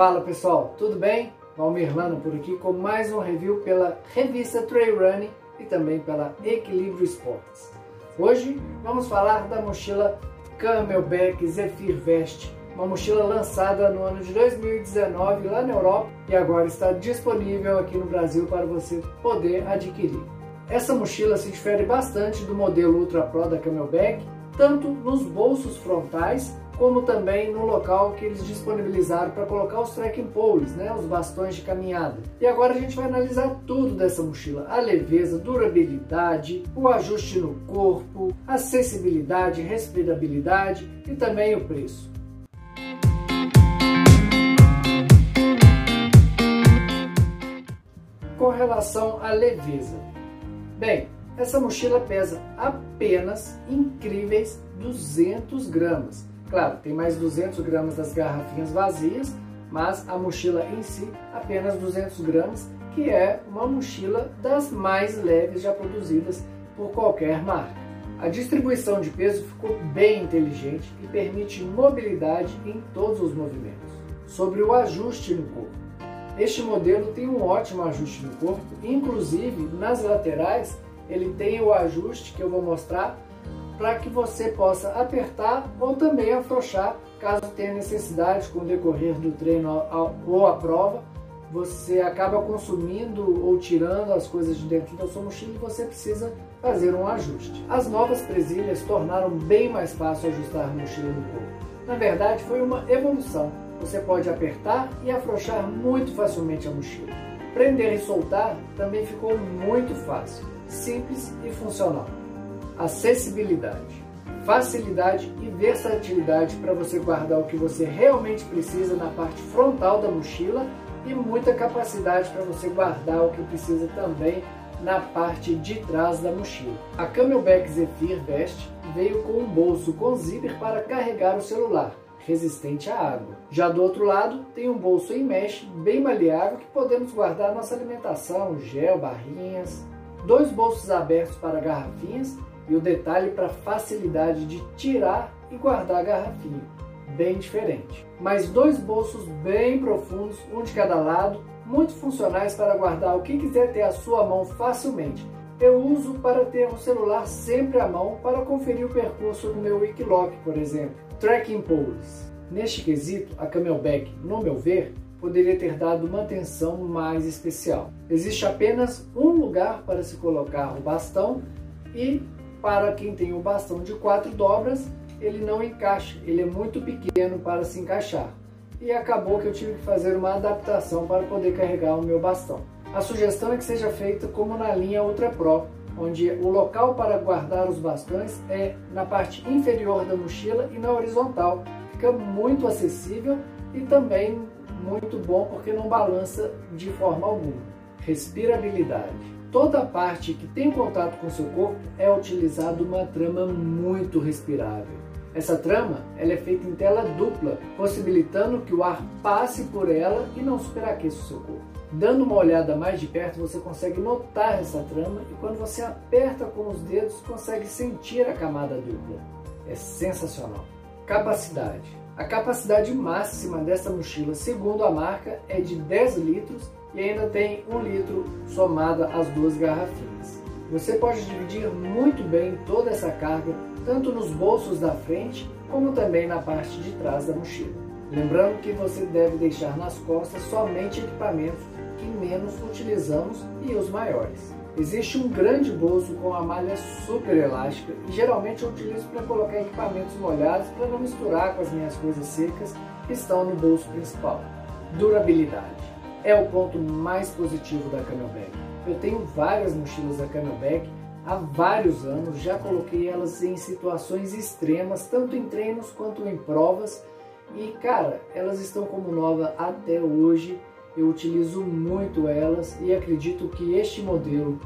Fala pessoal, tudo bem? Valmir Lano por aqui com mais um review pela revista Trail Running e também pela Equilíbrio Esportes. Hoje vamos falar da mochila Camelback Zephyr Vest, uma mochila lançada no ano de 2019 lá na Europa e agora está disponível aqui no Brasil para você poder adquirir. Essa mochila se difere bastante do modelo Ultra Pro da Camelback, tanto nos bolsos frontais como também no local que eles disponibilizaram para colocar os trekking poles, né, os bastões de caminhada. E agora a gente vai analisar tudo dessa mochila: a leveza, durabilidade, o ajuste no corpo, acessibilidade, respirabilidade e também o preço. Com relação à leveza, bem, essa mochila pesa apenas incríveis 200 gramas Claro, tem mais 200 gramas das garrafinhas vazias, mas a mochila em si apenas 200 gramas, que é uma mochila das mais leves já produzidas por qualquer marca. A distribuição de peso ficou bem inteligente e permite mobilidade em todos os movimentos. Sobre o ajuste no corpo. Este modelo tem um ótimo ajuste no corpo, inclusive nas laterais ele tem o ajuste que eu vou mostrar para que você possa apertar ou também afrouxar, caso tenha necessidade com o decorrer do treino ou a prova, você acaba consumindo ou tirando as coisas de dentro da sua mochila e você precisa fazer um ajuste. As novas presilhas tornaram bem mais fácil ajustar a mochila no corpo. Na verdade, foi uma evolução. Você pode apertar e afrouxar muito facilmente a mochila. Prender e soltar também ficou muito fácil, simples e funcional acessibilidade, facilidade e versatilidade para você guardar o que você realmente precisa na parte frontal da mochila e muita capacidade para você guardar o que precisa também na parte de trás da mochila. A Camelback Zephyr Vest veio com um bolso com zíper para carregar o celular, resistente à água. Já do outro lado, tem um bolso em mesh bem maleável que podemos guardar nossa alimentação, gel, barrinhas. Dois bolsos abertos para garrafinhas e o detalhe para facilidade de tirar e guardar a garrafinha, bem diferente. Mais dois bolsos bem profundos, um de cada lado, muito funcionais para guardar o que quiser ter à sua mão facilmente. Eu uso para ter o celular sempre à mão para conferir o percurso do meu Wikiloc, por exemplo. Tracking Poles. Neste quesito, a Camelback, no meu ver, poderia ter dado uma atenção mais especial. Existe apenas um lugar para se colocar o bastão e para quem tem o bastão de quatro dobras, ele não encaixa, ele é muito pequeno para se encaixar. E acabou que eu tive que fazer uma adaptação para poder carregar o meu bastão. A sugestão é que seja feita como na linha Ultra Pro, onde o local para guardar os bastões é na parte inferior da mochila e na horizontal. Fica muito acessível e também muito bom porque não balança de forma alguma. Respirabilidade toda parte que tem contato com seu corpo é utilizada uma trama muito respirável. Essa trama ela é feita em tela dupla, possibilitando que o ar passe por ela e não superaqueça o seu corpo. Dando uma olhada mais de perto, você consegue notar essa trama e quando você aperta com os dedos, consegue sentir a camada dupla. É sensacional. Capacidade. A capacidade máxima dessa mochila, segundo a marca, é de 10 litros e ainda tem um litro somada às duas garrafinhas. Você pode dividir muito bem toda essa carga, tanto nos bolsos da frente, como também na parte de trás da mochila. Lembrando que você deve deixar nas costas somente equipamentos que menos utilizamos e os maiores. Existe um grande bolso com a malha super elástica e geralmente eu utilizo para colocar equipamentos molhados para não misturar com as minhas coisas secas que estão no bolso principal. Durabilidade é o ponto mais positivo da Camelback. Eu tenho várias mochilas da Camelback há vários anos, já coloquei elas em situações extremas, tanto em treinos quanto em provas, e cara, elas estão como nova até hoje. Eu utilizo muito elas e acredito que este modelo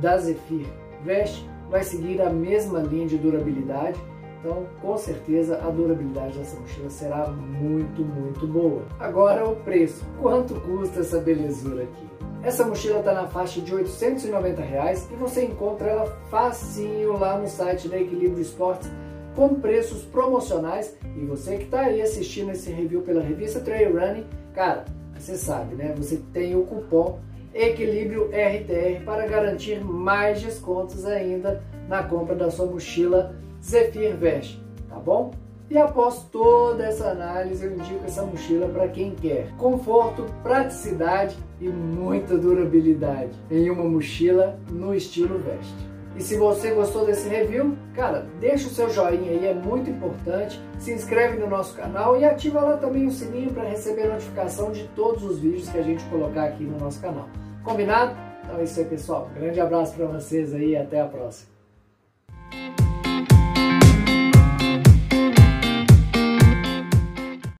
da Zephyr Vest vai seguir a mesma linha de durabilidade então, com certeza, a durabilidade dessa mochila será muito, muito boa. Agora, o preço. Quanto custa essa belezura aqui? Essa mochila está na faixa de 890 reais e você encontra ela facinho lá no site da Equilíbrio Esportes com preços promocionais. E você que está aí assistindo esse review pela revista Trail Running, cara, você sabe, né? Você tem o cupom Equilíbrio RTR para garantir mais descontos ainda na compra da sua mochila Zephyr Vest, tá bom? E após toda essa análise, eu indico essa mochila para quem quer conforto, praticidade e muita durabilidade em uma mochila no estilo veste. E se você gostou desse review, cara, deixa o seu joinha aí, é muito importante. Se inscreve no nosso canal e ativa lá também o sininho para receber notificação de todos os vídeos que a gente colocar aqui no nosso canal. Combinado? Então é isso aí, pessoal. Grande abraço para vocês aí e até a próxima.